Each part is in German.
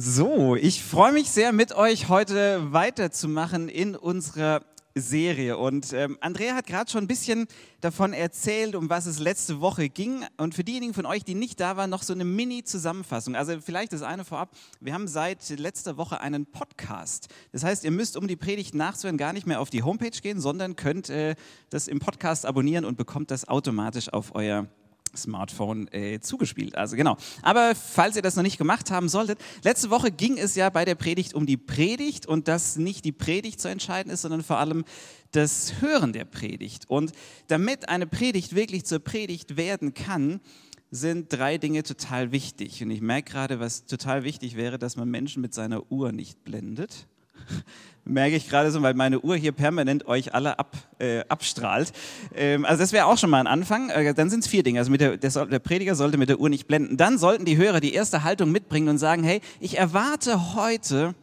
So, ich freue mich sehr, mit euch heute weiterzumachen in unserer Serie. Und ähm, Andrea hat gerade schon ein bisschen davon erzählt, um was es letzte Woche ging. Und für diejenigen von euch, die nicht da waren, noch so eine Mini-Zusammenfassung. Also vielleicht das eine vorab. Wir haben seit letzter Woche einen Podcast. Das heißt, ihr müsst, um die Predigt nachzuhören, gar nicht mehr auf die Homepage gehen, sondern könnt äh, das im Podcast abonnieren und bekommt das automatisch auf euer Smartphone äh, zugespielt. Also genau. Aber falls ihr das noch nicht gemacht haben solltet, letzte Woche ging es ja bei der Predigt um die Predigt und dass nicht die Predigt zu entscheiden ist, sondern vor allem das Hören der Predigt. Und damit eine Predigt wirklich zur Predigt werden kann, sind drei Dinge total wichtig. Und ich merke gerade, was total wichtig wäre, dass man Menschen mit seiner Uhr nicht blendet merke ich gerade so, weil meine Uhr hier permanent euch alle ab, äh, abstrahlt. Ähm, also das wäre auch schon mal ein Anfang. Äh, dann sind es vier Dinge. Also der, der, der, Prediger sollte mit der Uhr nicht blenden. Dann sollten die Hörer die erste Haltung mitbringen und sagen, hey, ich erwarte heute,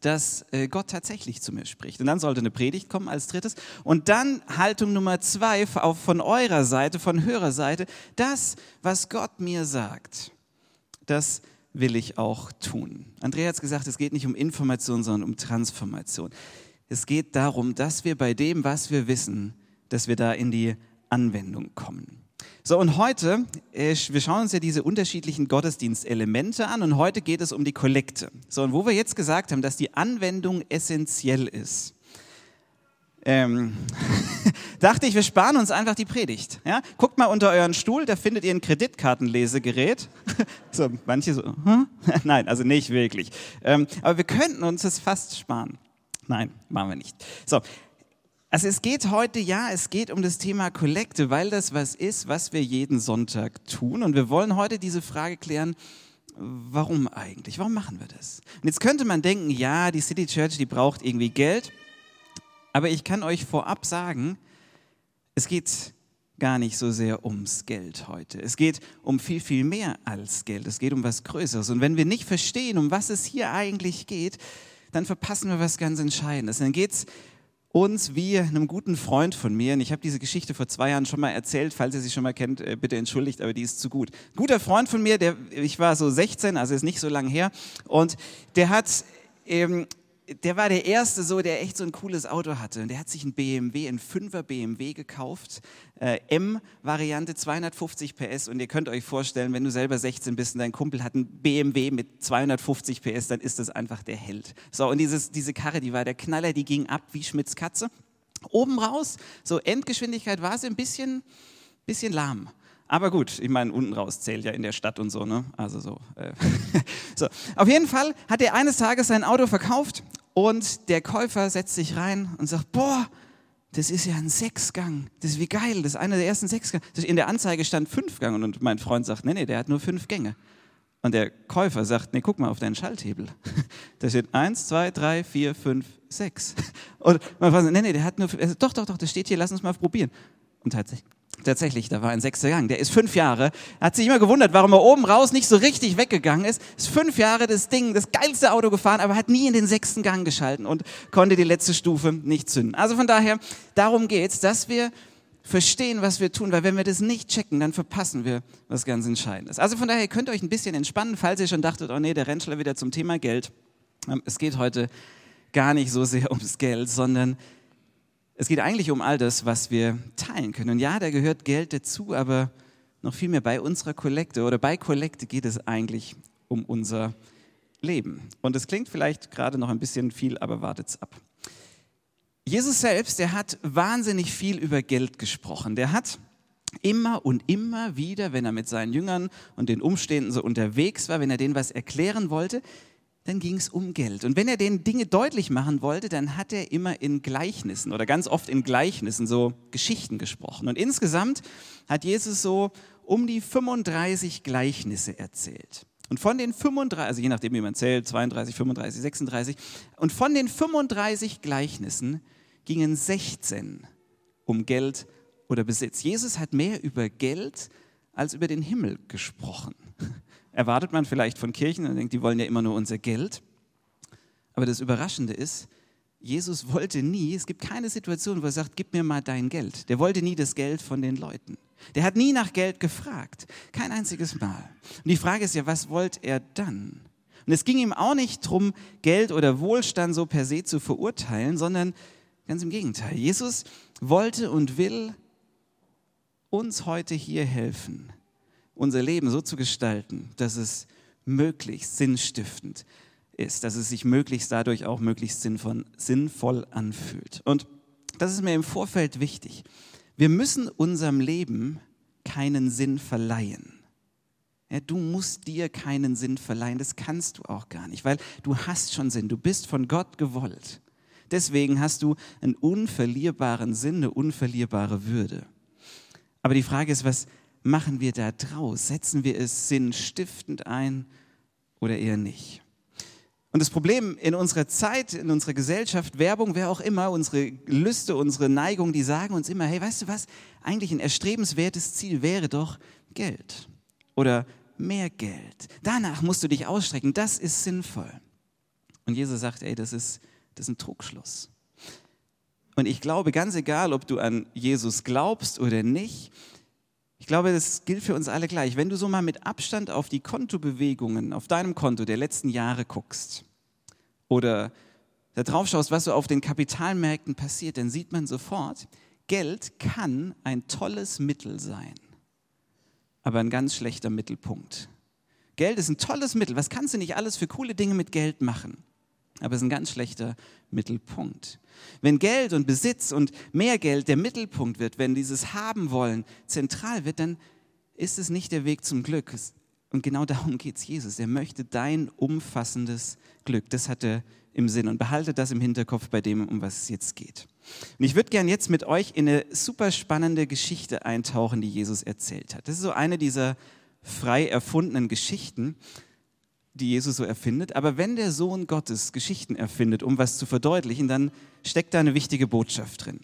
dass äh, Gott tatsächlich zu mir spricht. Und dann sollte eine Predigt kommen als drittes. Und dann Haltung Nummer zwei auch von eurer Seite, von Hörerseite, das, was Gott mir sagt, das will ich auch tun. Andrea hat gesagt, es geht nicht um Information, sondern um Transformation. Es geht darum, dass wir bei dem, was wir wissen, dass wir da in die Anwendung kommen. So, und heute, äh, wir schauen uns ja diese unterschiedlichen Gottesdienstelemente an und heute geht es um die Kollekte. So, und wo wir jetzt gesagt haben, dass die Anwendung essentiell ist, ähm, dachte ich, wir sparen uns einfach die Predigt. Ja? Guckt mal unter euren Stuhl, da findet ihr ein Kreditkartenlesegerät. so, manche so, hm? nein, also nicht wirklich. Ähm, aber wir könnten uns das fast sparen. Nein, machen wir nicht. So, also es geht heute, ja, es geht um das Thema Kollekte, weil das was ist, was wir jeden Sonntag tun. Und wir wollen heute diese Frage klären, warum eigentlich? Warum machen wir das? Und jetzt könnte man denken, ja, die City Church, die braucht irgendwie Geld. Aber ich kann euch vorab sagen, es geht gar nicht so sehr ums Geld heute. Es geht um viel, viel mehr als Geld. Es geht um was Größeres. Und wenn wir nicht verstehen, um was es hier eigentlich geht, dann verpassen wir was ganz Entscheidendes. Dann geht es uns wie einem guten Freund von mir, und ich habe diese Geschichte vor zwei Jahren schon mal erzählt, falls ihr sie schon mal kennt, äh, bitte entschuldigt, aber die ist zu gut. Ein guter Freund von mir, der, ich war so 16, also ist nicht so lang her, und der hat ähm, der war der Erste so, der echt so ein cooles Auto hatte. Und der hat sich ein BMW, ein 5er BMW gekauft, äh, M-Variante, 250 PS. Und ihr könnt euch vorstellen, wenn du selber 16 bist und dein Kumpel hat ein BMW mit 250 PS, dann ist das einfach der Held. So, und dieses, diese Karre, die war der Knaller, die ging ab wie Schmitz Katze. Oben raus, so Endgeschwindigkeit war sie ein bisschen, bisschen lahm. Aber gut, ich meine, unten raus zählt ja in der Stadt und so, ne? Also so. Äh. so. Auf jeden Fall hat er eines Tages sein Auto verkauft und der Käufer setzt sich rein und sagt, boah, das ist ja ein Sechsgang. Das ist wie geil, das ist einer der ersten Sechsgang. In der Anzeige stand Fünfgang und mein Freund sagt, nee, nee, der hat nur fünf Gänge. Und der Käufer sagt, nee, guck mal auf deinen Schalthebel. Da steht eins, zwei, drei, vier, fünf, sechs. Und mein Freund sagt, nee, nee, der hat nur, sagt, doch, doch, doch, das steht hier, lass uns mal probieren. Und tatsächlich, Tatsächlich, da war ein sechster Gang. Der ist fünf Jahre. Hat sich immer gewundert, warum er oben raus nicht so richtig weggegangen ist. Ist fünf Jahre das Ding, das geilste Auto gefahren, aber hat nie in den sechsten Gang geschalten und konnte die letzte Stufe nicht zünden. Also von daher, darum geht's, dass wir verstehen, was wir tun, weil wenn wir das nicht checken, dann verpassen wir was ganz Entscheidendes. Also von daher könnt ihr euch ein bisschen entspannen, falls ihr schon dachtet, oh nee, der Rentschler wieder zum Thema Geld. Ähm, es geht heute gar nicht so sehr ums Geld, sondern es geht eigentlich um all das, was wir teilen können. Und ja, da gehört Geld dazu, aber noch viel mehr bei unserer Kollekte oder bei Kollekte geht es eigentlich um unser Leben. Und es klingt vielleicht gerade noch ein bisschen viel, aber wartet's ab. Jesus selbst, der hat wahnsinnig viel über Geld gesprochen. Der hat immer und immer wieder, wenn er mit seinen Jüngern und den Umständen so unterwegs war, wenn er denen was erklären wollte, dann ging es um Geld. Und wenn er den Dinge deutlich machen wollte, dann hat er immer in Gleichnissen oder ganz oft in Gleichnissen so Geschichten gesprochen. Und insgesamt hat Jesus so um die 35 Gleichnisse erzählt. Und von den 35, also je nachdem, wie man zählt, 32, 35, 36, und von den 35 Gleichnissen gingen 16 um Geld oder Besitz. Jesus hat mehr über Geld als über den Himmel gesprochen erwartet man vielleicht von Kirchen und denkt, die wollen ja immer nur unser Geld. Aber das Überraschende ist, Jesus wollte nie, es gibt keine Situation, wo er sagt, gib mir mal dein Geld. Der wollte nie das Geld von den Leuten. Der hat nie nach Geld gefragt. Kein einziges Mal. Und die Frage ist ja, was wollte er dann? Und es ging ihm auch nicht darum, Geld oder Wohlstand so per se zu verurteilen, sondern ganz im Gegenteil. Jesus wollte und will uns heute hier helfen, unser Leben so zu gestalten, dass es möglichst sinnstiftend ist, dass es sich möglichst dadurch auch möglichst sinnvoll, sinnvoll anfühlt. Und das ist mir im Vorfeld wichtig. Wir müssen unserem Leben keinen Sinn verleihen. Ja, du musst dir keinen Sinn verleihen, das kannst du auch gar nicht, weil du hast schon Sinn, du bist von Gott gewollt. Deswegen hast du einen unverlierbaren Sinn, eine unverlierbare Würde. Aber die Frage ist, was machen wir da draus? Setzen wir es sinnstiftend ein oder eher nicht? Und das Problem in unserer Zeit, in unserer Gesellschaft, Werbung, wer auch immer, unsere Lüste, unsere Neigung, die sagen uns immer, hey, weißt du was, eigentlich ein erstrebenswertes Ziel wäre doch Geld oder mehr Geld. Danach musst du dich ausstrecken, das ist sinnvoll. Und Jesus sagt, ey, das ist, das ist ein Trugschluss. Und ich glaube, ganz egal, ob du an Jesus glaubst oder nicht, ich glaube, das gilt für uns alle gleich. Wenn du so mal mit Abstand auf die Kontobewegungen auf deinem Konto der letzten Jahre guckst oder da drauf schaust, was so auf den Kapitalmärkten passiert, dann sieht man sofort, Geld kann ein tolles Mittel sein, aber ein ganz schlechter Mittelpunkt. Geld ist ein tolles Mittel. Was kannst du nicht alles für coole Dinge mit Geld machen? Aber es ist ein ganz schlechter Mittelpunkt. Wenn Geld und Besitz und mehr Geld der Mittelpunkt wird, wenn dieses Haben wollen zentral wird, dann ist es nicht der Weg zum Glück. Und genau darum geht es Jesus. Er möchte dein umfassendes Glück. Das hat er im Sinn. Und behalte das im Hinterkopf bei dem, um was es jetzt geht. Und ich würde gerne jetzt mit euch in eine super spannende Geschichte eintauchen, die Jesus erzählt hat. Das ist so eine dieser frei erfundenen Geschichten, die Jesus so erfindet. Aber wenn der Sohn Gottes Geschichten erfindet, um was zu verdeutlichen, dann steckt da eine wichtige Botschaft drin.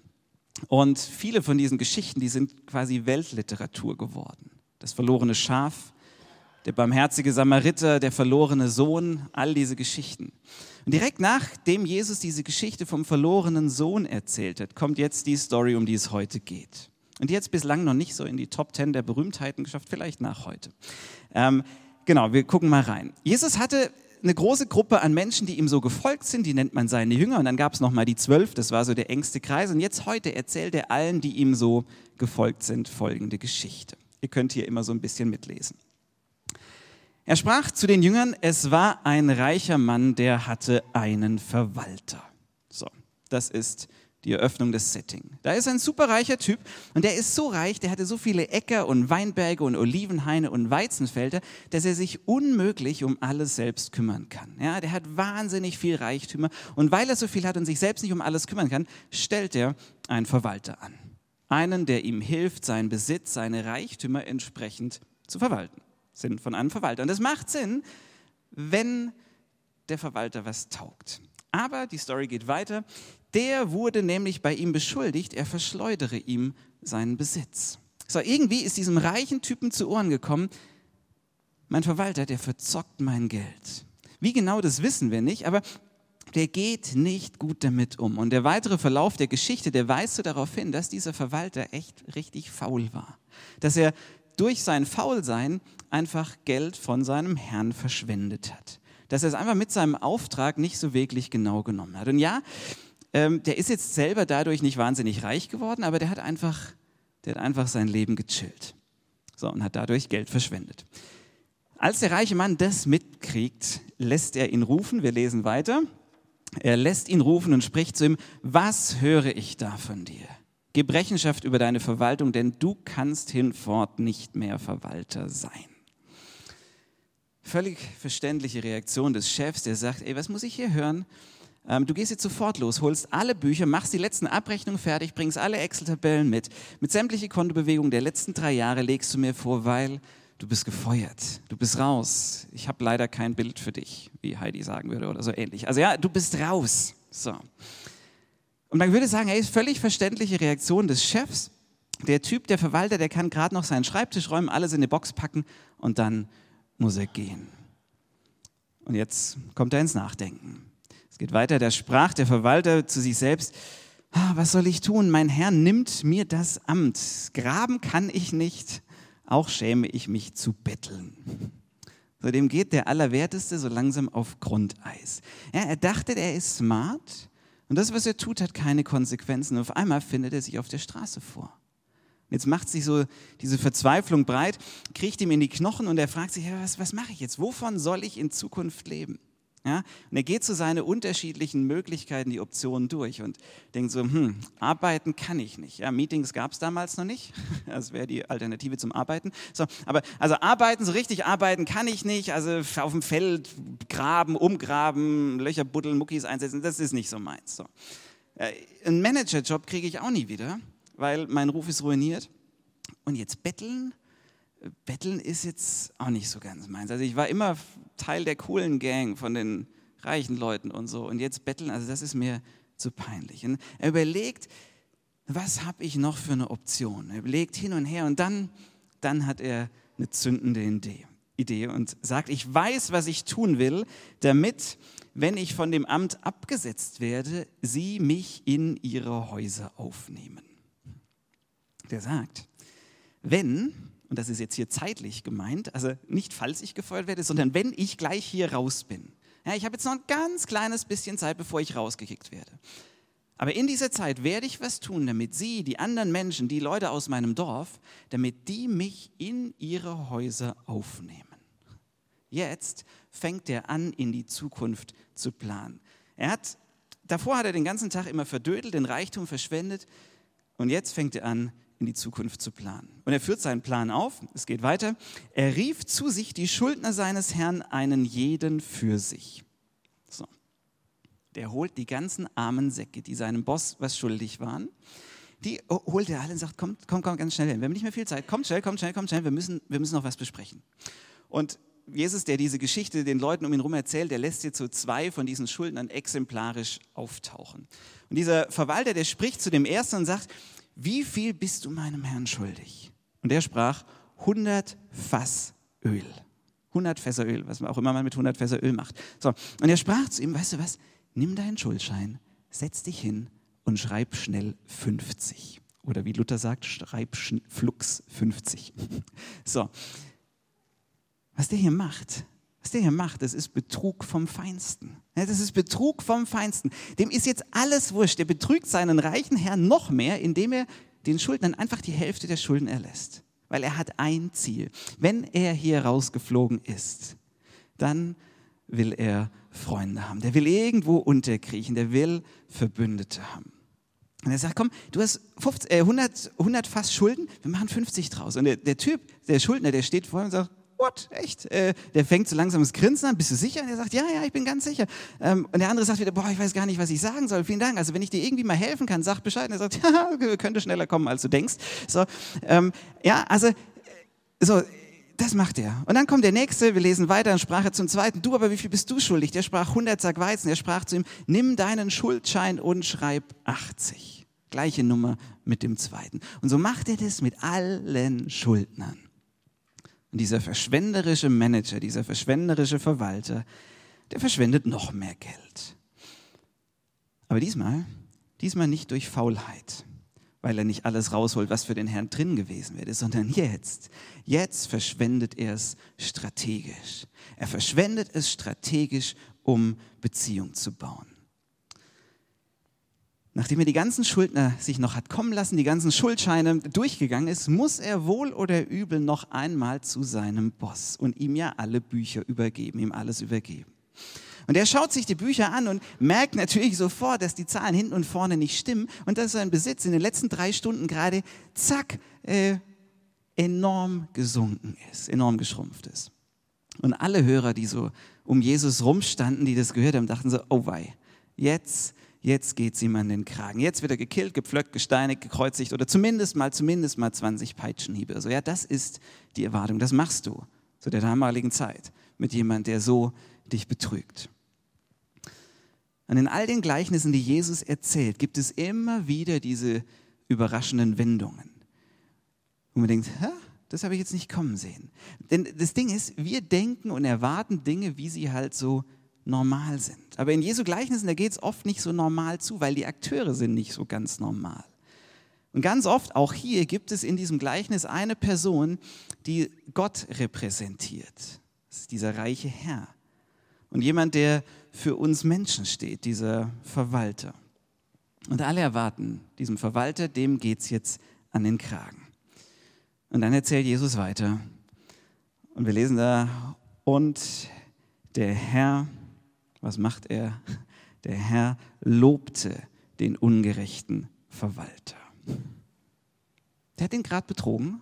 Und viele von diesen Geschichten, die sind quasi Weltliteratur geworden. Das verlorene Schaf, der barmherzige Samariter, der verlorene Sohn, all diese Geschichten. Und direkt nachdem Jesus diese Geschichte vom verlorenen Sohn erzählt hat, kommt jetzt die Story, um die es heute geht. Und die hat es bislang noch nicht so in die Top Ten der Berühmtheiten geschafft, vielleicht nach heute. Ähm, Genau, wir gucken mal rein. Jesus hatte eine große Gruppe an Menschen, die ihm so gefolgt sind, die nennt man seine Jünger. Und dann gab es nochmal die zwölf, das war so der engste Kreis. Und jetzt heute erzählt er allen, die ihm so gefolgt sind, folgende Geschichte. Ihr könnt hier immer so ein bisschen mitlesen. Er sprach zu den Jüngern, es war ein reicher Mann, der hatte einen Verwalter. So, das ist die Eröffnung des Setting. Da ist ein superreicher Typ und der ist so reich, der hatte so viele Äcker und Weinberge und Olivenhaine und Weizenfelder, dass er sich unmöglich um alles selbst kümmern kann. Ja, der hat wahnsinnig viel Reichtümer und weil er so viel hat und sich selbst nicht um alles kümmern kann, stellt er einen Verwalter an. Einen, der ihm hilft, seinen Besitz, seine Reichtümer entsprechend zu verwalten. Sinn von einem Verwalter. Und das macht Sinn, wenn der Verwalter was taugt. Aber die Story geht weiter. Der wurde nämlich bei ihm beschuldigt, er verschleudere ihm seinen Besitz. So, irgendwie ist diesem reichen Typen zu Ohren gekommen, mein Verwalter, der verzockt mein Geld. Wie genau, das wissen wir nicht, aber der geht nicht gut damit um. Und der weitere Verlauf der Geschichte, der weist so darauf hin, dass dieser Verwalter echt richtig faul war. Dass er durch sein Faulsein einfach Geld von seinem Herrn verschwendet hat. Dass er es einfach mit seinem Auftrag nicht so wirklich genau genommen hat. Und ja, ähm, der ist jetzt selber dadurch nicht wahnsinnig reich geworden, aber der hat einfach, der hat einfach sein Leben gechillt. So, und hat dadurch Geld verschwendet. Als der reiche Mann das mitkriegt, lässt er ihn rufen. Wir lesen weiter. Er lässt ihn rufen und spricht zu ihm, was höre ich da von dir? Gib Rechenschaft über deine Verwaltung, denn du kannst hinfort nicht mehr Verwalter sein. Völlig verständliche Reaktion des Chefs, der sagt, ey, was muss ich hier hören? Ähm, du gehst jetzt sofort los, holst alle Bücher, machst die letzten Abrechnungen fertig, bringst alle Excel-Tabellen mit. Mit sämtliche Kontobewegungen der letzten drei Jahre legst du mir vor, weil du bist gefeuert. Du bist raus. Ich habe leider kein Bild für dich, wie Heidi sagen würde oder so ähnlich. Also ja, du bist raus. So. Und man würde sagen, hey, ist völlig verständliche Reaktion des Chefs. Der Typ, der Verwalter, der kann gerade noch seinen Schreibtisch räumen, alles in eine Box packen und dann muss er gehen. Und jetzt kommt er ins Nachdenken. Es geht weiter, da sprach der Verwalter zu sich selbst, ah, was soll ich tun? Mein Herr nimmt mir das Amt. Graben kann ich nicht, auch schäme ich mich zu betteln. So, dem geht der Allerwerteste so langsam auf Grundeis. Ja, er dachte, er ist smart und das, was er tut, hat keine Konsequenzen. Und auf einmal findet er sich auf der Straße vor. Jetzt macht sich so diese Verzweiflung breit, kriegt ihm in die Knochen und er fragt sich, ja, was, was mache ich jetzt? Wovon soll ich in Zukunft leben? Ja? Und er geht so seine unterschiedlichen Möglichkeiten, die Optionen durch und denkt so, hm, arbeiten kann ich nicht. Ja, Meetings gab es damals noch nicht. Das wäre die Alternative zum Arbeiten. So, aber also arbeiten, so richtig arbeiten kann ich nicht. Also auf dem Feld graben, umgraben, Löcher buddeln, Muckis einsetzen, das ist nicht so meins. So. Äh, einen Managerjob kriege ich auch nie wieder, weil mein Ruf ist ruiniert. Und jetzt betteln? Betteln ist jetzt auch nicht so ganz meins. Also ich war immer Teil der coolen Gang von den reichen Leuten und so. Und jetzt betteln, also das ist mir zu peinlich. Und er überlegt, was habe ich noch für eine Option? Er überlegt hin und her und dann, dann hat er eine zündende Idee, Idee und sagt, ich weiß, was ich tun will, damit, wenn ich von dem Amt abgesetzt werde, sie mich in ihre Häuser aufnehmen. Der sagt, wenn und das ist jetzt hier zeitlich gemeint, also nicht falls ich gefeuert werde, sondern wenn ich gleich hier raus bin. Ja, ich habe jetzt noch ein ganz kleines bisschen Zeit, bevor ich rausgekickt werde. Aber in dieser Zeit werde ich was tun, damit Sie, die anderen Menschen, die Leute aus meinem Dorf, damit die mich in ihre Häuser aufnehmen. Jetzt fängt er an, in die Zukunft zu planen. Er hat, davor hat er den ganzen Tag immer verdödelt, den Reichtum verschwendet und jetzt fängt er an, in die Zukunft zu planen. Und er führt seinen Plan auf, es geht weiter. Er rief zu sich die Schuldner seines Herrn, einen jeden für sich. So. Der holt die ganzen armen Säcke, die seinem Boss was schuldig waren, die holt er alle und sagt, kommt, kommt, kommt ganz schnell hin. Wir haben nicht mehr viel Zeit. Kommt schnell, kommt schnell, kommt schnell. Wir müssen, wir müssen noch was besprechen. Und Jesus, der diese Geschichte den Leuten um ihn herum erzählt, der lässt jetzt so zwei von diesen Schuldnern exemplarisch auftauchen. Und dieser Verwalter, der spricht zu dem ersten und sagt, wie viel bist du meinem Herrn schuldig? Und er sprach, 100 Fass Öl. 100 Fässer Öl, was auch immer man mit 100 Fässer Öl macht. So, und er sprach zu ihm, weißt du was, nimm deinen Schuldschein, setz dich hin und schreib schnell 50. Oder wie Luther sagt, schreib flux 50. So, was der hier macht, was der hier macht, das ist Betrug vom Feinsten. Das ist Betrug vom Feinsten. Dem ist jetzt alles wurscht. Der betrügt seinen reichen Herrn noch mehr, indem er den Schuldnern einfach die Hälfte der Schulden erlässt. Weil er hat ein Ziel. Wenn er hier rausgeflogen ist, dann will er Freunde haben. Der will irgendwo unterkriechen. Der will Verbündete haben. Und er sagt, komm, du hast 50, äh, 100, 100 Fass Schulden, wir machen 50 draus. Und der, der Typ, der Schuldner, der steht vor ihm und sagt, what, echt? Äh, der fängt so langsam das Grinsen an, bist du sicher? Und er sagt, ja, ja, ich bin ganz sicher. Ähm, und der andere sagt wieder, boah, ich weiß gar nicht, was ich sagen soll, vielen Dank. Also wenn ich dir irgendwie mal helfen kann, sag Bescheid. Und er sagt, ja, könnte schneller kommen, als du denkst. So, ähm, ja, also, so, das macht er. Und dann kommt der Nächste, wir lesen weiter, und sprach er zum Zweiten, du, aber wie viel bist du schuldig? Der sprach 100 Sack Weizen. Er sprach zu ihm, nimm deinen Schuldschein und schreib 80. Gleiche Nummer mit dem Zweiten. Und so macht er das mit allen Schuldnern. Und dieser verschwenderische Manager, dieser verschwenderische Verwalter, der verschwendet noch mehr Geld. Aber diesmal, diesmal nicht durch Faulheit, weil er nicht alles rausholt, was für den Herrn drin gewesen wäre, sondern jetzt, jetzt verschwendet er es strategisch. Er verschwendet es strategisch, um Beziehung zu bauen. Nachdem er die ganzen Schuldner sich noch hat kommen lassen, die ganzen Schuldscheine durchgegangen ist, muss er wohl oder übel noch einmal zu seinem Boss und ihm ja alle Bücher übergeben, ihm alles übergeben. Und er schaut sich die Bücher an und merkt natürlich sofort, dass die Zahlen hinten und vorne nicht stimmen und dass sein Besitz in den letzten drei Stunden gerade, zack, äh, enorm gesunken ist, enorm geschrumpft ist. Und alle Hörer, die so um Jesus rumstanden, die das gehört haben, dachten so, oh wei, jetzt jetzt geht es ihm an den Kragen. Jetzt wird er gekillt, gepflöckt, gesteinigt, gekreuzigt oder zumindest mal, zumindest mal 20 Peitschenhiebe. Also ja, das ist die Erwartung. Das machst du zu der damaligen Zeit mit jemand, der so dich betrügt. Und in all den Gleichnissen, die Jesus erzählt, gibt es immer wieder diese überraschenden Wendungen. Und man denkt, Hä? das habe ich jetzt nicht kommen sehen. Denn das Ding ist, wir denken und erwarten Dinge, wie sie halt so normal sind. Aber in Jesu Gleichnissen, da geht es oft nicht so normal zu, weil die Akteure sind nicht so ganz normal. Und ganz oft, auch hier, gibt es in diesem Gleichnis eine Person, die Gott repräsentiert. Das ist dieser reiche Herr. Und jemand, der für uns Menschen steht, dieser Verwalter. Und alle erwarten, diesem Verwalter, dem geht es jetzt an den Kragen. Und dann erzählt Jesus weiter. Und wir lesen da, und der Herr, was macht er? Der Herr lobte den ungerechten Verwalter. Der hat ihn gerade betrogen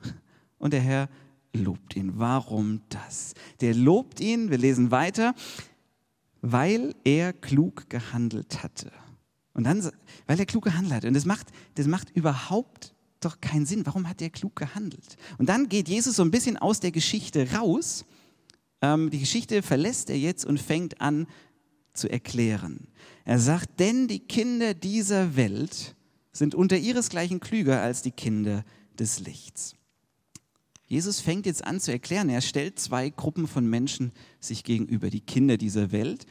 und der Herr lobt ihn. Warum das? Der lobt ihn, wir lesen weiter, weil er klug gehandelt hatte. Und dann, weil er klug gehandelt hat. Und das macht, das macht überhaupt doch keinen Sinn. Warum hat er klug gehandelt? Und dann geht Jesus so ein bisschen aus der Geschichte raus. Ähm, die Geschichte verlässt er jetzt und fängt an zu erklären. Er sagt, denn die Kinder dieser Welt sind unter ihresgleichen klüger als die Kinder des Lichts. Jesus fängt jetzt an zu erklären, er stellt zwei Gruppen von Menschen sich gegenüber, die Kinder dieser Welt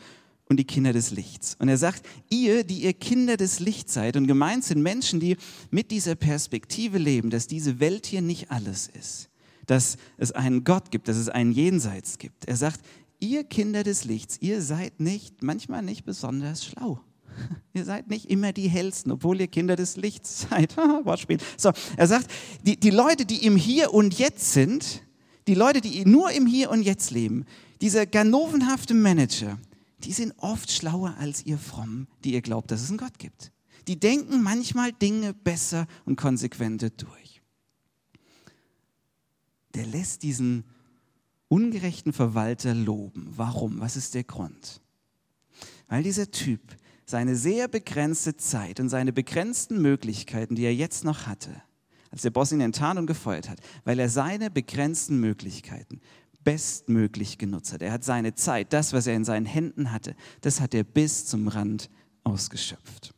und die Kinder des Lichts. Und er sagt, ihr, die ihr Kinder des Lichts seid, und gemeint sind Menschen, die mit dieser Perspektive leben, dass diese Welt hier nicht alles ist, dass es einen Gott gibt, dass es einen Jenseits gibt. Er sagt, ihr Kinder des Lichts, ihr seid nicht, manchmal nicht besonders schlau. Ihr seid nicht immer die hellsten, obwohl ihr Kinder des Lichts seid. Wortspiel. So, er sagt, die, die Leute, die im Hier und Jetzt sind, die Leute, die nur im Hier und Jetzt leben, dieser ganovenhafte Manager, die sind oft schlauer als ihr Frommen, die ihr glaubt, dass es einen Gott gibt. Die denken manchmal Dinge besser und konsequenter durch. Der lässt diesen ungerechten Verwalter loben. Warum? Was ist der Grund? Weil dieser Typ seine sehr begrenzte Zeit und seine begrenzten Möglichkeiten, die er jetzt noch hatte, als der Boss ihn enttarnt und gefeuert hat, weil er seine begrenzten Möglichkeiten bestmöglich genutzt hat. Er hat seine Zeit, das, was er in seinen Händen hatte, das hat er bis zum Rand ausgeschöpft.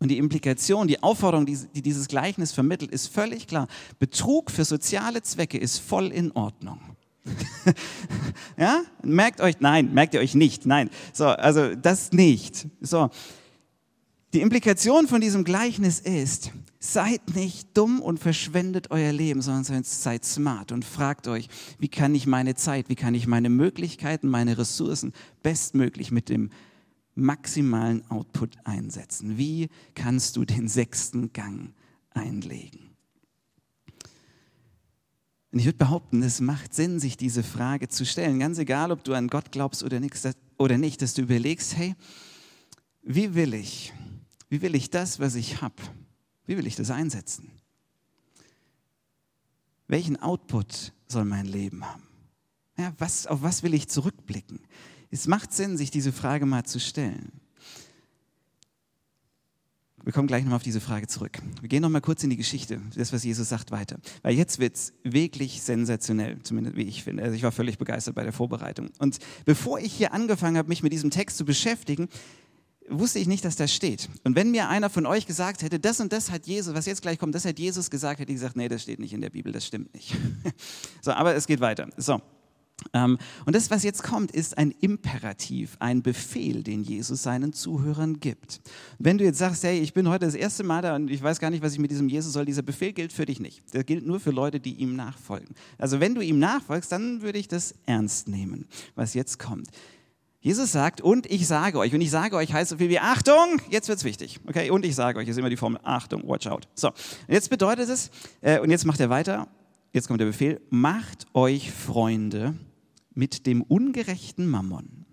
Und die Implikation, die Aufforderung, die dieses Gleichnis vermittelt, ist völlig klar. Betrug für soziale Zwecke ist voll in Ordnung. ja? Merkt euch, nein, merkt ihr euch nicht, nein. So, also das nicht. So. Die Implikation von diesem Gleichnis ist, seid nicht dumm und verschwendet euer Leben, sondern seid smart und fragt euch, wie kann ich meine Zeit, wie kann ich meine Möglichkeiten, meine Ressourcen bestmöglich mit dem maximalen Output einsetzen? Wie kannst du den sechsten Gang einlegen? Und ich würde behaupten, es macht Sinn, sich diese Frage zu stellen, ganz egal, ob du an Gott glaubst oder nicht, dass du überlegst, hey, wie will ich, wie will ich das, was ich habe, wie will ich das einsetzen? Welchen Output soll mein Leben haben? Ja, was, auf was will ich zurückblicken? Es macht Sinn, sich diese Frage mal zu stellen. Wir kommen gleich nochmal auf diese Frage zurück. Wir gehen nochmal kurz in die Geschichte, das, was Jesus sagt, weiter. Weil jetzt wird es wirklich sensationell, zumindest wie ich finde. Also ich war völlig begeistert bei der Vorbereitung. Und bevor ich hier angefangen habe, mich mit diesem Text zu beschäftigen, wusste ich nicht, dass das steht. Und wenn mir einer von euch gesagt hätte, das und das hat Jesus, was jetzt gleich kommt, das hat Jesus gesagt, hätte ich gesagt, nee, das steht nicht in der Bibel, das stimmt nicht. so, aber es geht weiter. So, und das, was jetzt kommt, ist ein Imperativ, ein Befehl, den Jesus seinen Zuhörern gibt. Wenn du jetzt sagst, hey, ich bin heute das erste Mal da und ich weiß gar nicht, was ich mit diesem Jesus soll, dieser Befehl gilt für dich nicht. Der gilt nur für Leute, die ihm nachfolgen. Also wenn du ihm nachfolgst, dann würde ich das ernst nehmen, was jetzt kommt. Jesus sagt, und ich sage euch, und ich sage euch heißt so viel wie Achtung, jetzt wird es wichtig. Okay, und ich sage euch, ist immer die Formel Achtung, watch out. So, jetzt bedeutet es, äh, und jetzt macht er weiter, jetzt kommt der Befehl, macht euch Freunde mit dem ungerechten Mammon,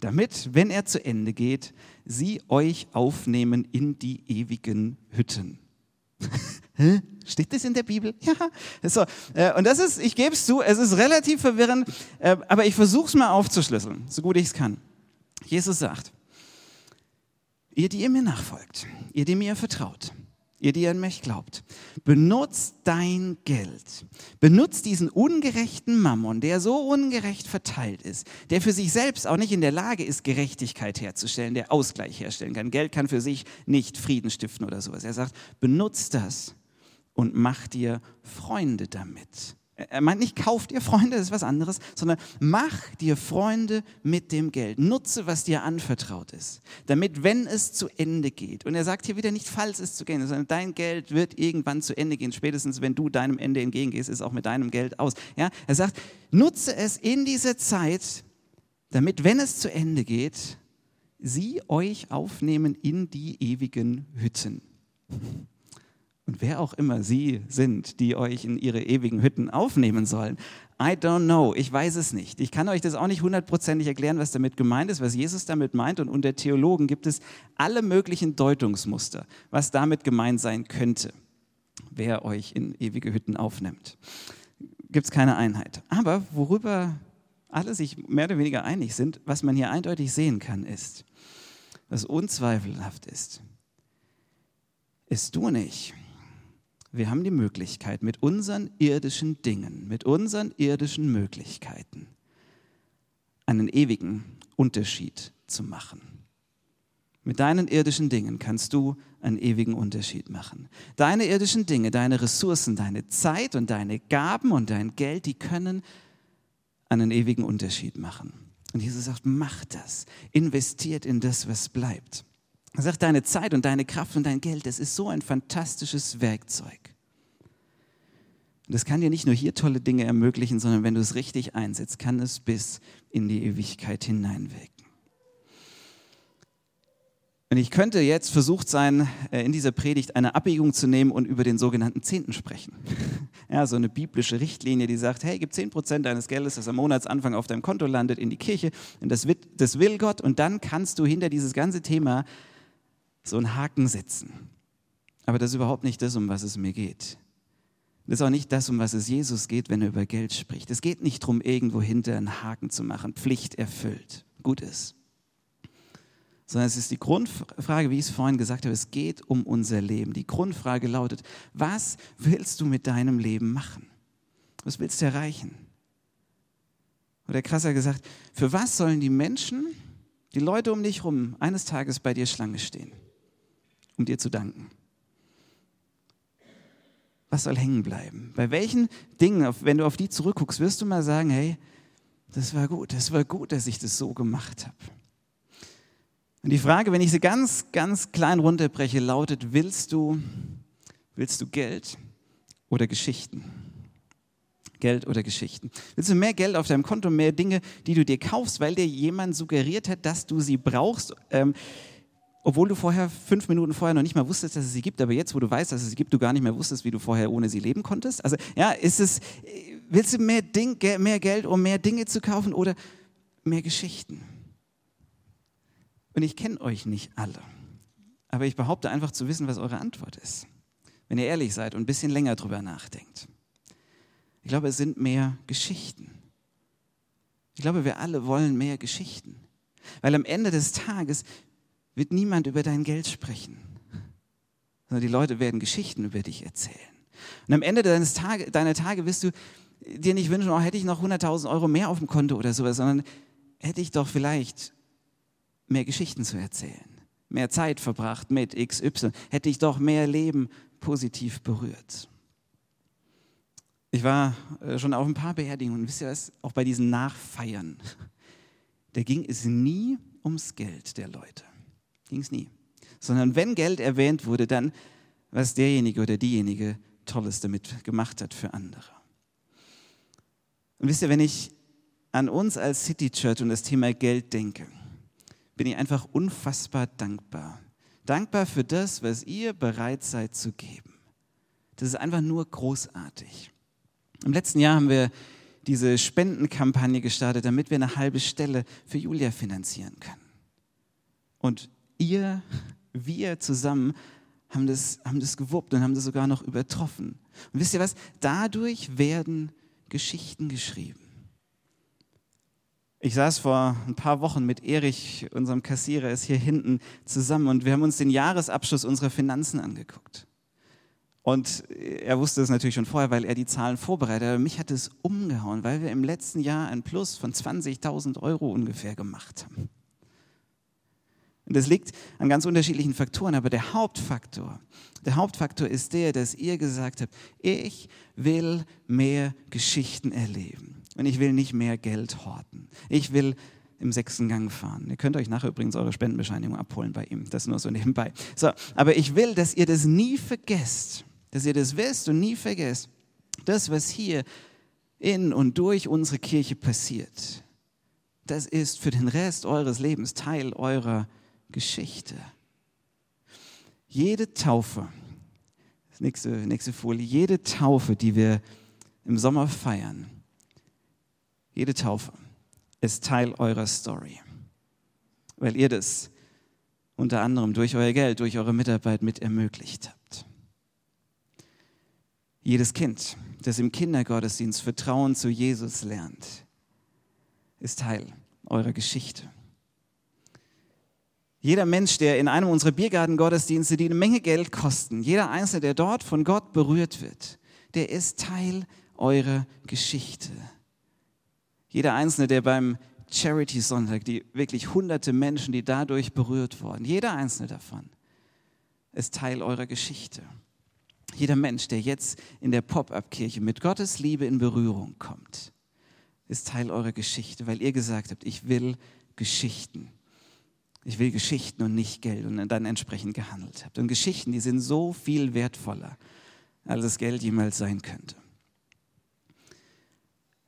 damit, wenn er zu Ende geht, sie euch aufnehmen in die ewigen Hütten. Steht das in der Bibel? Ja. So, äh, und das ist, ich gebe es zu, es ist relativ verwirrend, äh, aber ich versuche es mal aufzuschlüsseln, so gut ich es kann. Jesus sagt, ihr, die ihr mir nachfolgt, ihr, die mir vertraut, ihr, die an mich glaubt, benutzt dein Geld. Benutzt diesen ungerechten Mammon, der so ungerecht verteilt ist, der für sich selbst auch nicht in der Lage ist, Gerechtigkeit herzustellen, der Ausgleich herstellen kann. Geld kann für sich nicht Frieden stiften oder sowas. Er sagt, benutzt das und mach dir Freunde damit. Er meint nicht, kauf dir Freunde, das ist was anderes, sondern mach dir Freunde mit dem Geld. Nutze, was dir anvertraut ist, damit, wenn es zu Ende geht, und er sagt hier wieder nicht, falls es zu Ende, sondern dein Geld wird irgendwann zu Ende gehen. Spätestens, wenn du deinem Ende entgegengehst, ist auch mit deinem Geld aus. Ja, er sagt, nutze es in dieser Zeit, damit, wenn es zu Ende geht, sie euch aufnehmen in die ewigen Hütten. Und wer auch immer sie sind, die euch in ihre ewigen Hütten aufnehmen sollen, I don't know, ich weiß es nicht. Ich kann euch das auch nicht hundertprozentig erklären, was damit gemeint ist, was Jesus damit meint. Und unter Theologen gibt es alle möglichen Deutungsmuster, was damit gemeint sein könnte, wer euch in ewige Hütten aufnimmt. Gibt es keine Einheit. Aber worüber alle sich mehr oder weniger einig sind, was man hier eindeutig sehen kann, ist, was unzweifelhaft ist, ist du nicht wir haben die Möglichkeit, mit unseren irdischen Dingen, mit unseren irdischen Möglichkeiten einen ewigen Unterschied zu machen. Mit deinen irdischen Dingen kannst du einen ewigen Unterschied machen. Deine irdischen Dinge, deine Ressourcen, deine Zeit und deine Gaben und dein Geld, die können einen ewigen Unterschied machen. Und Jesus sagt, mach das, investiert in das, was bleibt. Er sagt, deine Zeit und deine Kraft und dein Geld, das ist so ein fantastisches Werkzeug. Und das kann dir nicht nur hier tolle Dinge ermöglichen, sondern wenn du es richtig einsetzt, kann es bis in die Ewigkeit hineinwirken. Und ich könnte jetzt versucht sein, äh, in dieser Predigt eine Abbiegung zu nehmen und über den sogenannten Zehnten sprechen. Ja, so eine biblische Richtlinie, die sagt, hey, gib 10% deines Geldes, das am Monatsanfang auf deinem Konto landet, in die Kirche. Und das, das will Gott. Und dann kannst du hinter dieses ganze Thema so einen Haken setzen. Aber das ist überhaupt nicht das, um was es mir geht. Das ist auch nicht das, um was es Jesus geht, wenn er über Geld spricht. Es geht nicht darum, irgendwo hinter einen Haken zu machen, Pflicht erfüllt, gut ist. Sondern es ist die Grundfrage, wie ich es vorhin gesagt habe, es geht um unser Leben. Die Grundfrage lautet, was willst du mit deinem Leben machen? Was willst du erreichen? Oder krasser gesagt, für was sollen die Menschen, die Leute um dich herum, eines Tages bei dir Schlange stehen? Um dir zu danken? Was soll hängen bleiben? Bei welchen Dingen, wenn du auf die zurückguckst, wirst du mal sagen, hey, das war gut, das war gut, dass ich das so gemacht habe. Und die Frage, wenn ich sie ganz, ganz klein runterbreche, lautet, willst du, willst du Geld oder Geschichten? Geld oder Geschichten? Willst du mehr Geld auf deinem Konto, mehr Dinge, die du dir kaufst, weil dir jemand suggeriert hat, dass du sie brauchst? Ähm, obwohl du vorher fünf Minuten vorher noch nicht mal wusstest, dass es sie gibt, aber jetzt, wo du weißt, dass es sie gibt, du gar nicht mehr wusstest, wie du vorher ohne sie leben konntest. Also ja, ist es, willst du mehr, Ding, mehr Geld, um mehr Dinge zu kaufen oder mehr Geschichten? Und ich kenne euch nicht alle, aber ich behaupte einfach zu wissen, was eure Antwort ist, wenn ihr ehrlich seid und ein bisschen länger drüber nachdenkt. Ich glaube, es sind mehr Geschichten. Ich glaube, wir alle wollen mehr Geschichten. Weil am Ende des Tages wird niemand über dein Geld sprechen, sondern die Leute werden Geschichten über dich erzählen. Und am Ende deines Tage, deiner Tage wirst du dir nicht wünschen, oh, hätte ich noch 100.000 Euro mehr auf dem Konto oder sowas, sondern hätte ich doch vielleicht mehr Geschichten zu erzählen, mehr Zeit verbracht mit XY, hätte ich doch mehr Leben positiv berührt. Ich war äh, schon auf ein paar Beerdigungen, wisst ihr was, auch bei diesen Nachfeiern, da ging es nie ums Geld der Leute. Ging es nie. Sondern wenn Geld erwähnt wurde, dann, was derjenige oder diejenige Tolles damit gemacht hat für andere. Und wisst ihr, wenn ich an uns als City Church und das Thema Geld denke, bin ich einfach unfassbar dankbar. Dankbar für das, was ihr bereit seid zu geben. Das ist einfach nur großartig. Im letzten Jahr haben wir diese Spendenkampagne gestartet, damit wir eine halbe Stelle für Julia finanzieren können. Und ihr, wir zusammen haben das, haben das gewuppt und haben das sogar noch übertroffen. Und wisst ihr was? Dadurch werden Geschichten geschrieben. Ich saß vor ein paar Wochen mit Erich, unserem Kassierer, ist hier hinten zusammen und wir haben uns den Jahresabschluss unserer Finanzen angeguckt. Und er wusste es natürlich schon vorher, weil er die Zahlen vorbereitet hat. Aber mich hat es umgehauen, weil wir im letzten Jahr ein Plus von 20.000 Euro ungefähr gemacht haben. Und das liegt an ganz unterschiedlichen Faktoren, aber der Hauptfaktor, der Hauptfaktor ist der, dass ihr gesagt habt, ich will mehr Geschichten erleben und ich will nicht mehr Geld horten. Ich will im sechsten Gang fahren. Ihr könnt euch nachher übrigens eure Spendenbescheinigung abholen bei ihm. Das nur so nebenbei. So, aber ich will, dass ihr das nie vergesst. Dass ihr das wisst und nie vergesst. Das, was hier in und durch unsere Kirche passiert, das ist für den Rest eures Lebens Teil eurer Geschichte. Jede Taufe, nächste, nächste Folie, jede Taufe, die wir im Sommer feiern, jede Taufe ist Teil eurer Story, weil ihr das unter anderem durch euer Geld, durch eure Mitarbeit mit ermöglicht habt. Jedes Kind, das im Kindergottesdienst Vertrauen zu Jesus lernt, ist Teil eurer Geschichte. Jeder Mensch, der in einem unserer Biergartengottesdienste, die eine Menge Geld kosten, jeder Einzelne, der dort von Gott berührt wird, der ist Teil eurer Geschichte. Jeder Einzelne, der beim Charity Sonntag, die wirklich hunderte Menschen, die dadurch berührt wurden, jeder Einzelne davon ist Teil eurer Geschichte. Jeder Mensch, der jetzt in der Pop-up-Kirche mit Gottes Liebe in Berührung kommt, ist Teil eurer Geschichte, weil ihr gesagt habt, ich will Geschichten. Ich will Geschichten und nicht Geld und dann entsprechend gehandelt habt. Und Geschichten, die sind so viel wertvoller, als das Geld jemals sein könnte.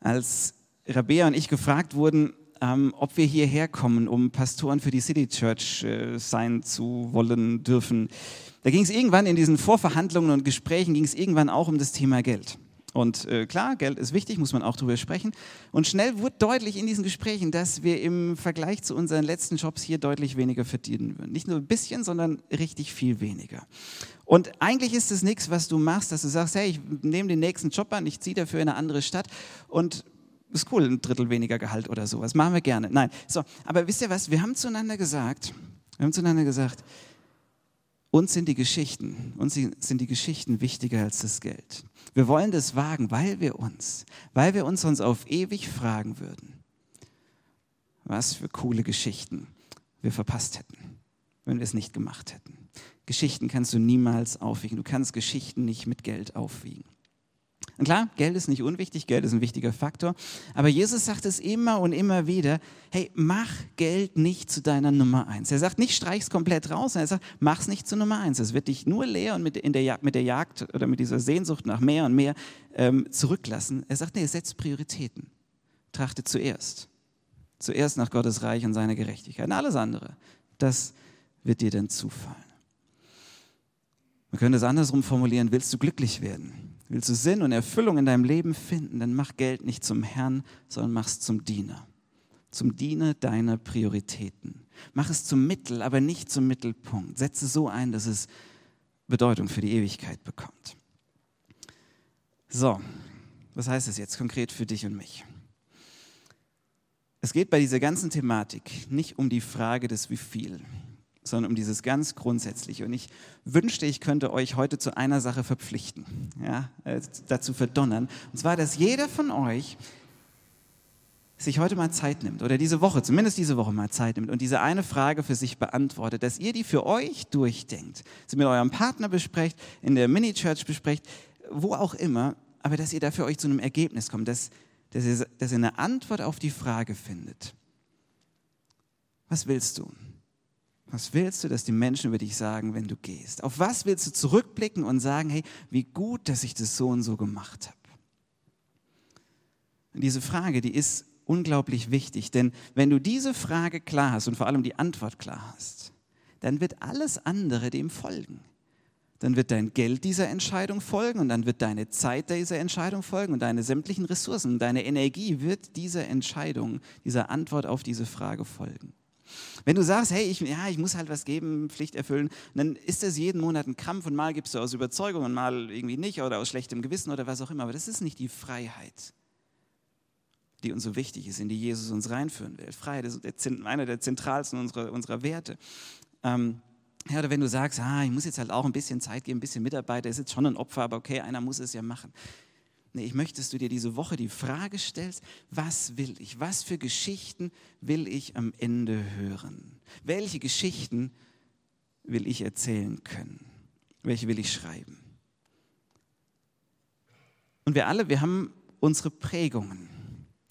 Als Rabea und ich gefragt wurden, ähm, ob wir hierher kommen, um Pastoren für die City Church äh, sein zu wollen dürfen, da ging es irgendwann in diesen Vorverhandlungen und Gesprächen, ging es irgendwann auch um das Thema Geld. Und äh, klar, Geld ist wichtig, muss man auch drüber sprechen. Und schnell wurde deutlich in diesen Gesprächen, dass wir im Vergleich zu unseren letzten Jobs hier deutlich weniger verdienen würden. Nicht nur ein bisschen, sondern richtig viel weniger. Und eigentlich ist es nichts, was du machst, dass du sagst, hey, ich nehme den nächsten Job an, ich ziehe dafür in eine andere Stadt und ist cool, ein Drittel weniger Gehalt oder sowas. Machen wir gerne. Nein, so, aber wisst ihr was? Wir haben zueinander gesagt, wir haben zueinander gesagt, uns sind die Geschichten, uns sind die Geschichten wichtiger als das Geld. Wir wollen das wagen, weil wir uns, weil wir uns sonst auf ewig fragen würden, was für coole Geschichten wir verpasst hätten, wenn wir es nicht gemacht hätten. Geschichten kannst du niemals aufwiegen. Du kannst Geschichten nicht mit Geld aufwiegen. Und klar, Geld ist nicht unwichtig, Geld ist ein wichtiger Faktor, aber Jesus sagt es immer und immer wieder, hey, mach Geld nicht zu deiner Nummer eins. Er sagt nicht, streich es komplett raus, er sagt, mach es nicht zu Nummer eins. Es wird dich nur leer und mit, in der, mit der Jagd oder mit dieser Sehnsucht nach mehr und mehr ähm, zurücklassen. Er sagt, nee, setz Prioritäten. Trachte zuerst. Zuerst nach Gottes Reich und seiner Gerechtigkeit. Und alles andere, das wird dir dann zufallen. Man könnte es andersrum formulieren, willst du glücklich werden? Willst du Sinn und Erfüllung in deinem Leben finden, dann mach Geld nicht zum Herrn, sondern mach es zum Diener. Zum Diener deiner Prioritäten. Mach es zum Mittel, aber nicht zum Mittelpunkt. Setze so ein, dass es Bedeutung für die Ewigkeit bekommt. So, was heißt das jetzt konkret für dich und mich? Es geht bei dieser ganzen Thematik nicht um die Frage des Wie viel sondern um dieses ganz Grundsätzliche. Und ich wünschte, ich könnte euch heute zu einer Sache verpflichten, ja, äh, dazu verdonnern. Und zwar, dass jeder von euch sich heute mal Zeit nimmt oder diese Woche, zumindest diese Woche mal Zeit nimmt und diese eine Frage für sich beantwortet, dass ihr die für euch durchdenkt, sie mit eurem Partner besprecht, in der Mini-Church besprecht, wo auch immer, aber dass ihr da für euch zu einem Ergebnis kommt, dass, dass, ihr, dass ihr eine Antwort auf die Frage findet. Was willst du? Was willst du, dass die Menschen über dich sagen, wenn du gehst? Auf was willst du zurückblicken und sagen, hey, wie gut, dass ich das so und so gemacht habe? Diese Frage, die ist unglaublich wichtig, denn wenn du diese Frage klar hast und vor allem die Antwort klar hast, dann wird alles andere dem folgen. Dann wird dein Geld dieser Entscheidung folgen und dann wird deine Zeit dieser Entscheidung folgen und deine sämtlichen Ressourcen, deine Energie wird dieser Entscheidung, dieser Antwort auf diese Frage folgen. Wenn du sagst, hey, ich, ja, ich muss halt was geben, Pflicht erfüllen, dann ist das jeden Monat ein Krampf und mal gibst du aus Überzeugung und mal irgendwie nicht oder aus schlechtem Gewissen oder was auch immer. Aber das ist nicht die Freiheit, die uns so wichtig ist, in die Jesus uns reinführen will. Freiheit ist einer der zentralsten unserer, unserer Werte. Ähm, ja, oder wenn du sagst, ah, ich muss jetzt halt auch ein bisschen Zeit geben, ein bisschen Mitarbeiter, ist jetzt schon ein Opfer, aber okay, einer muss es ja machen. Nee, ich möchte, dass du dir diese Woche die Frage stellst, was will ich? Was für Geschichten will ich am Ende hören? Welche Geschichten will ich erzählen können? Welche will ich schreiben? Und wir alle, wir haben unsere Prägungen,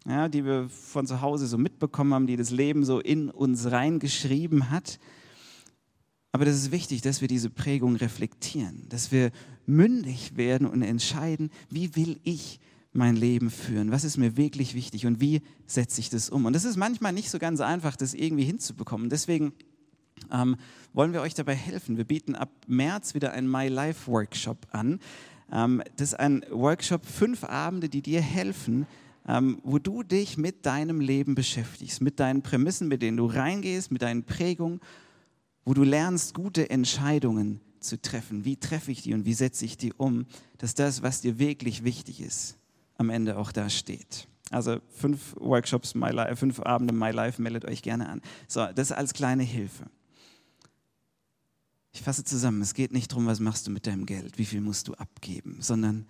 ja, die wir von zu Hause so mitbekommen haben, die das Leben so in uns reingeschrieben hat. Aber das ist wichtig, dass wir diese Prägung reflektieren, dass wir mündig werden und entscheiden, wie will ich mein Leben führen? Was ist mir wirklich wichtig und wie setze ich das um? Und das ist manchmal nicht so ganz einfach, das irgendwie hinzubekommen. Deswegen ähm, wollen wir euch dabei helfen. Wir bieten ab März wieder einen My Life Workshop an. Ähm, das ist ein Workshop, fünf Abende, die dir helfen, ähm, wo du dich mit deinem Leben beschäftigst, mit deinen Prämissen, mit denen du reingehst, mit deinen Prägungen wo du lernst, gute Entscheidungen zu treffen. Wie treffe ich die und wie setze ich die um, dass das, was dir wirklich wichtig ist, am Ende auch da steht. Also fünf Workshops, My Life, fünf Abende My Life, meldet euch gerne an. So, das als kleine Hilfe. Ich fasse zusammen, es geht nicht darum, was machst du mit deinem Geld, wie viel musst du abgeben, sondern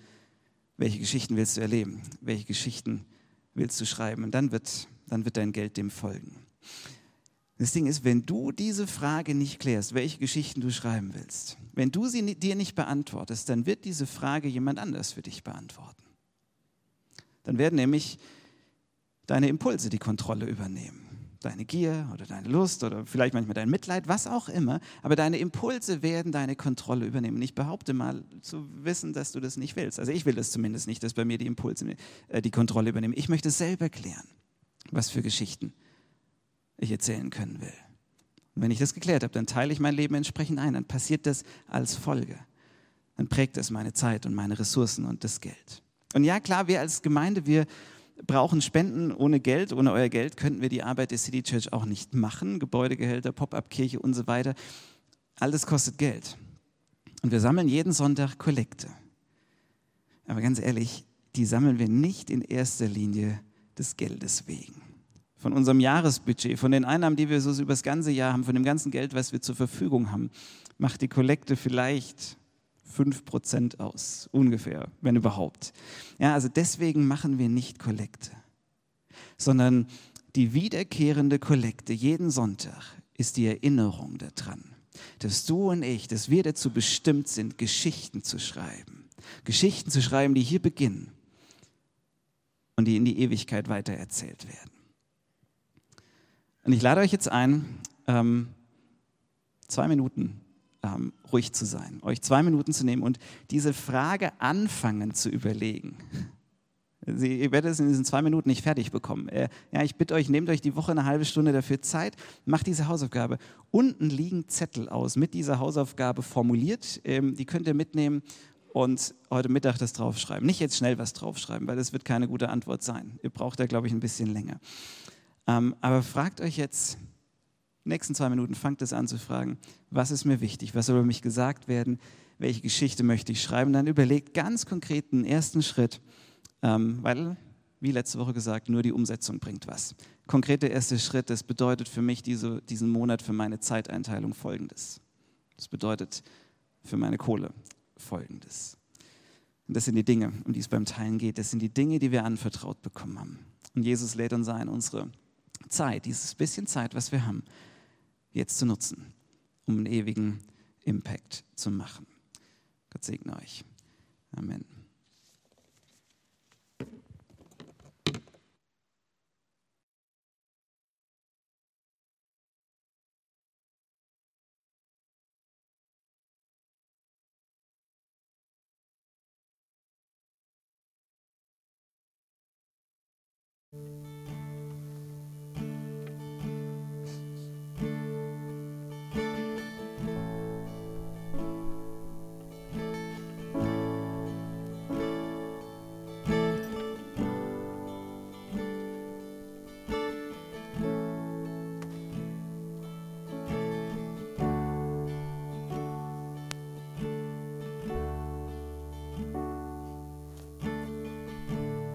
welche Geschichten willst du erleben, welche Geschichten willst du schreiben und dann wird, dann wird dein Geld dem folgen. Das Ding ist, wenn du diese Frage nicht klärst, welche Geschichten du schreiben willst, wenn du sie dir nicht beantwortest, dann wird diese Frage jemand anders für dich beantworten. Dann werden nämlich deine Impulse die Kontrolle übernehmen. Deine Gier oder deine Lust oder vielleicht manchmal dein Mitleid, was auch immer. Aber deine Impulse werden deine Kontrolle übernehmen. Ich behaupte mal zu wissen, dass du das nicht willst. Also ich will das zumindest nicht, dass bei mir die Impulse äh, die Kontrolle übernehmen. Ich möchte es selber klären, was für Geschichten ich erzählen können will. Und wenn ich das geklärt habe, dann teile ich mein Leben entsprechend ein. Dann passiert das als Folge. Dann prägt es meine Zeit und meine Ressourcen und das Geld. Und ja, klar, wir als Gemeinde, wir brauchen Spenden. Ohne Geld, ohne euer Geld könnten wir die Arbeit der City Church auch nicht machen. Gebäudegehälter, Pop-up-Kirche und so weiter. All das kostet Geld. Und wir sammeln jeden Sonntag Kollekte. Aber ganz ehrlich, die sammeln wir nicht in erster Linie des Geldes wegen von unserem Jahresbudget, von den Einnahmen, die wir so über das ganze Jahr haben, von dem ganzen Geld, was wir zur Verfügung haben, macht die Kollekte vielleicht 5% aus, ungefähr, wenn überhaupt. Ja, also deswegen machen wir nicht Kollekte, sondern die wiederkehrende Kollekte jeden Sonntag ist die Erinnerung daran, dass du und ich, dass wir dazu bestimmt sind, Geschichten zu schreiben. Geschichten zu schreiben, die hier beginnen und die in die Ewigkeit weitererzählt werden. Und ich lade euch jetzt ein, ähm, zwei Minuten ähm, ruhig zu sein, euch zwei Minuten zu nehmen und diese Frage anfangen zu überlegen. Sie, ihr werdet es in diesen zwei Minuten nicht fertig bekommen. Äh, ja, ich bitte euch, nehmt euch die Woche eine halbe Stunde dafür Zeit, macht diese Hausaufgabe. Unten liegen Zettel aus, mit dieser Hausaufgabe formuliert. Ähm, die könnt ihr mitnehmen und heute Mittag das draufschreiben. Nicht jetzt schnell was draufschreiben, weil das wird keine gute Antwort sein. Ihr braucht da, glaube ich, ein bisschen länger. Ähm, aber fragt euch jetzt, nächsten zwei Minuten fangt es an zu fragen, was ist mir wichtig, was soll über mich gesagt werden, welche Geschichte möchte ich schreiben. Dann überlegt ganz konkret einen ersten Schritt, ähm, weil, wie letzte Woche gesagt, nur die Umsetzung bringt was. Konkrete erste Schritt, das bedeutet für mich diese, diesen Monat für meine Zeiteinteilung folgendes. Das bedeutet für meine Kohle folgendes. Und das sind die Dinge, um die es beim Teilen geht. Das sind die Dinge, die wir anvertraut bekommen haben. Und Jesus lädt uns ein, unsere Zeit, dieses bisschen Zeit, was wir haben, jetzt zu nutzen, um einen ewigen Impact zu machen. Gott segne euch. Amen.